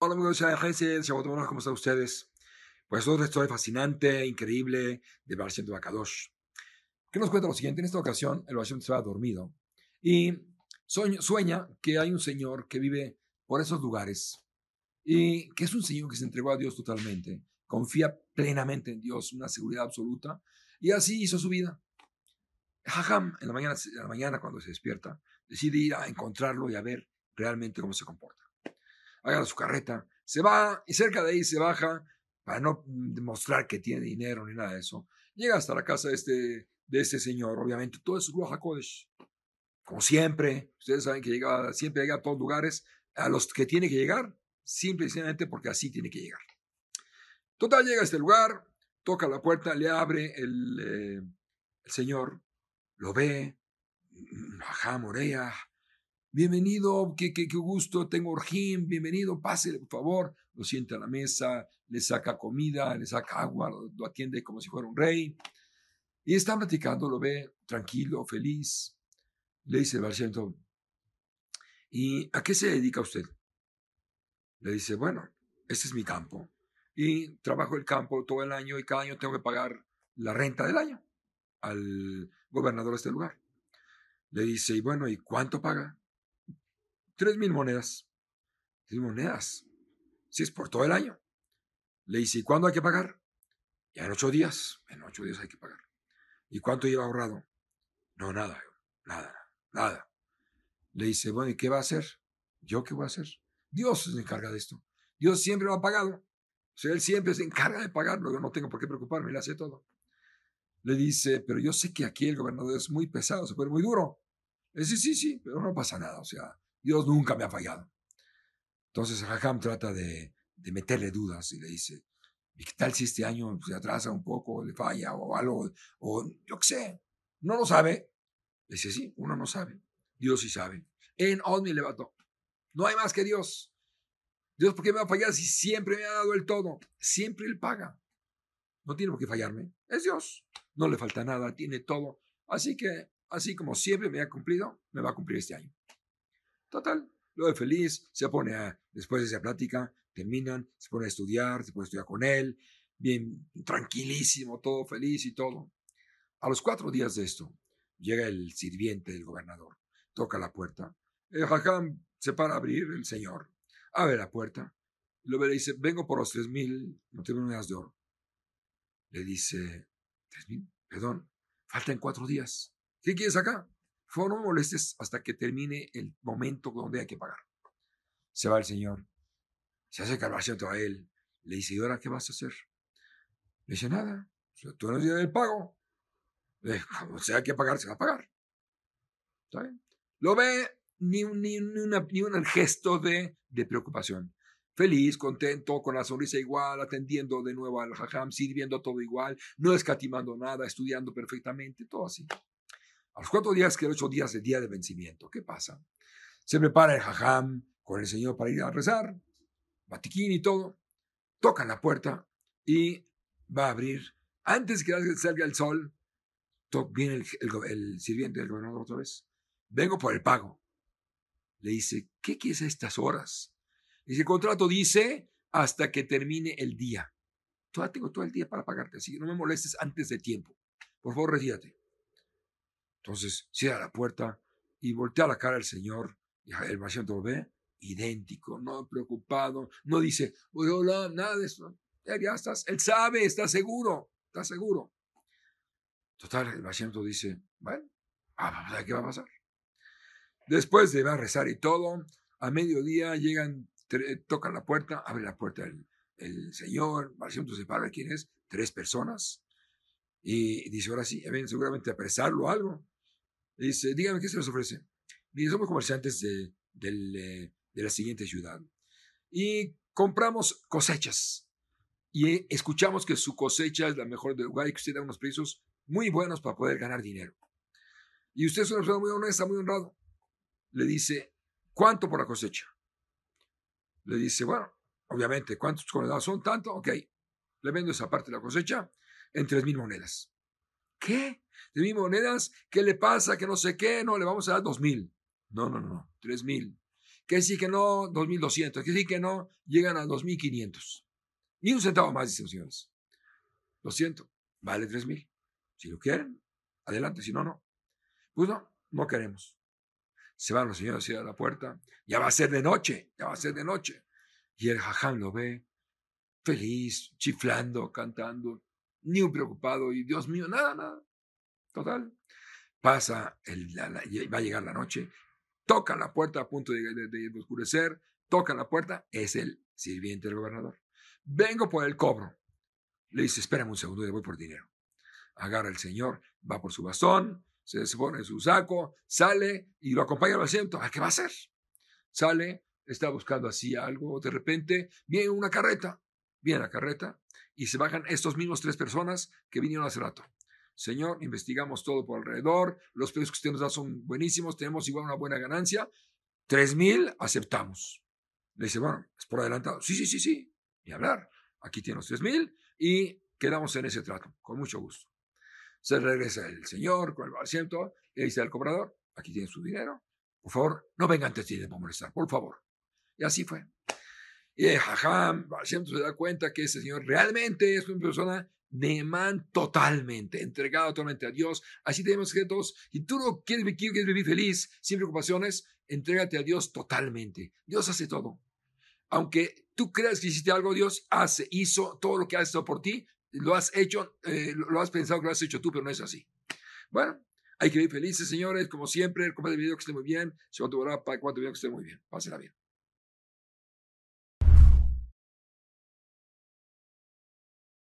Hola amigos de Gesed, ¿cómo están ustedes? Pues otra historia fascinante, increíble de Baal Shem Bakadosh. Que nos cuenta lo siguiente, en esta ocasión el Baal Shem estaba dormido y sueña que hay un señor que vive por esos lugares y que es un señor que se entregó a Dios totalmente, confía plenamente en Dios, una seguridad absoluta y así hizo su vida. Jajam, en la mañana, en la mañana cuando se despierta, decide ir a encontrarlo y a ver realmente cómo se comporta. Agarra su carreta, se va y cerca de ahí se baja para no demostrar que tiene dinero ni nada de eso. Llega hasta la casa de este, de este señor, obviamente, todo es Ruach HaKodesh. Como siempre, ustedes saben que llega, siempre llega a todos lugares, a los que tiene que llegar, simplemente porque así tiene que llegar. Total, llega a este lugar, toca la puerta, le abre el, eh, el señor, lo ve, ajá, Morea, bienvenido, qué, qué, gusto, tengo orjim, bienvenido, pásele, por favor, lo sienta a la mesa, le saca comida, le saca agua, lo, atiende como si fuera un rey. Y está platicando, lo ve tranquilo, feliz. Le dice el ¿y a qué se dedica usted? Le dice, bueno, este es mi campo. Y trabajo el campo todo el año y cada año tengo que pagar la renta del año al gobernador de este lugar. Le dice, y bueno, ¿y cuánto paga? Tres mil monedas. Tres monedas. Si es por todo el año. Le dice, ¿y cuándo hay que pagar? Ya en ocho días. En ocho días hay que pagar. ¿Y cuánto lleva ahorrado? No, nada, nada, nada. Le dice, bueno, ¿y qué va a hacer? ¿Yo qué voy a hacer? Dios se encarga de esto. Dios siempre lo ha pagado. O sea, Él siempre se encarga de pagarlo. Yo no tengo por qué preocuparme, Él hace todo. Le dice, pero yo sé que aquí el gobernador es muy pesado, se pone muy duro. Le dice, sí, sí, pero no pasa nada. O sea, Dios nunca me ha fallado. Entonces Raham trata de, de, meterle dudas y le dice, ¿y qué tal si este año se atrasa un poco, le falla o algo? O yo qué sé, no lo sabe. Le dice, sí, uno no sabe. Dios sí sabe. En Odmi levantó. No hay más que Dios. Dios, ¿por qué me va a fallar si siempre me ha dado el todo? Siempre Él paga. No tiene por qué fallarme. Es Dios. No le falta nada, tiene todo. Así que, así como siempre me ha cumplido, me va a cumplir este año. Total, lo de feliz, se pone a, después de esa plática, terminan, se pone a estudiar, se pone a estudiar con él, bien tranquilísimo, todo feliz y todo. A los cuatro días de esto, llega el sirviente del gobernador, toca la puerta. El jajam se para a abrir, el señor abre la puerta, lo ve y dice, vengo por los tres mil monedas de oro. Le dice, perdón, faltan cuatro días. ¿Qué quieres acá? Por no molestes hasta que termine el momento donde hay que pagar. Se va el señor. Se hace carvaciento a él. Le dice, ¿y ahora qué vas a hacer? Le dice, nada. tú no tienes el pago. O sea, hay que pagar, se va a pagar. ¿Está bien? Lo ve ni, ni, ni, un gesto de preocupación feliz, contento, con la sonrisa igual, atendiendo de nuevo al jajam, sirviendo todo igual, no escatimando nada, estudiando perfectamente, todo así. A los cuatro días, que ocho días de día de vencimiento, ¿qué pasa? Se prepara el jajam con el Señor para ir a rezar, batiquín y todo, tocan la puerta y va a abrir. Antes que salga el sol, viene el, el, sirviente del gobernador otra vez. Vengo por el pago. Le dice, ¿qué quieres a estas horas? Dice, el contrato dice hasta que termine el día. Todavía tengo todo el día para pagarte, así que no me molestes antes de tiempo. Por favor, retírate. Entonces cierra la puerta y voltea la cara al Señor el paciente lo ve idéntico, no preocupado, no dice, hola, nada eso. Ya estás, él sabe, está seguro, está seguro. Total, el paciente dice, bueno, a ¿qué va a pasar? Después de va a rezar y todo, a mediodía llegan, tocan la puerta, abre la puerta el, señor, el se para, ¿quién es? Tres personas. Y dice, ahora sí, ven seguramente a apresarlo o algo. Dice, dígame, ¿qué se les ofrece? Dice, somos comerciantes de, de, de la siguiente ciudad. Y compramos cosechas. Y escuchamos que su cosecha es la mejor del lugar y que usted da unos precios muy buenos para poder ganar dinero. Y usted es una persona muy honesta, muy honrado. Le dice, ¿cuánto por la cosecha? Le dice, bueno, obviamente, ¿cuántos condenados son? Tanto, ok. Le vendo esa parte de la cosecha en tres mil monedas. ¿Qué? ¿De mil monedas? ¿Qué le pasa? Que no sé qué, no, le vamos a dar dos mil. No, no, no, tres mil. ¿Qué decir que no? Dos mil doscientos. ¿Qué decir que no? Llegan a dos mil quinientos. Ni un centavo más, dicen los señores. Lo siento, vale tres mil. Si lo quieren, adelante, si no, no. Pues no, no queremos. Se van los señores hacia la puerta. Ya va a ser de noche, ya va a ser de noche. Y el jaján lo ve feliz, chiflando, cantando, ni un preocupado. Y Dios mío, nada, nada. Total. Pasa, el, va a llegar la noche, toca la puerta a punto de, de oscurecer, toca la puerta, es el sirviente del gobernador. Vengo por el cobro. Le dice, espérame un segundo, le voy por dinero. Agarra el señor, va por su bastón, se pone su saco, sale y lo acompaña al asiento. ¿A qué va a hacer? Sale, está buscando así algo, de repente viene una carreta, viene la carreta y se bajan estos mismos tres personas que vinieron hace rato. Señor, investigamos todo por alrededor, los precios que usted nos da son buenísimos, tenemos igual una buena ganancia, tres mil aceptamos. Le dice, bueno, es por adelantado. Sí, sí, sí, sí, ni hablar. Aquí tiene los tres mil y quedamos en ese trato, con mucho gusto. Se regresa el señor con el asiento y dice al cobrador, aquí tiene su dinero, por favor, no venga antes de molestar, por favor. Y así fue. Y el Jajam se da cuenta que ese señor realmente es una persona Neemán totalmente, entregado totalmente a Dios. Así tenemos que todos, y tú no quieres, quieres vivir feliz, sin preocupaciones, entrégate a Dios totalmente. Dios hace todo. Aunque tú creas que hiciste algo, Dios hace, hizo todo lo que ha hecho por ti, lo has hecho, eh, lo has pensado que lo has hecho tú, pero no es así. Bueno, hay que vivir felices, señores, como siempre. El video que esté muy bien. Se va a para cuatro videos que esté muy bien. Pásenla bien.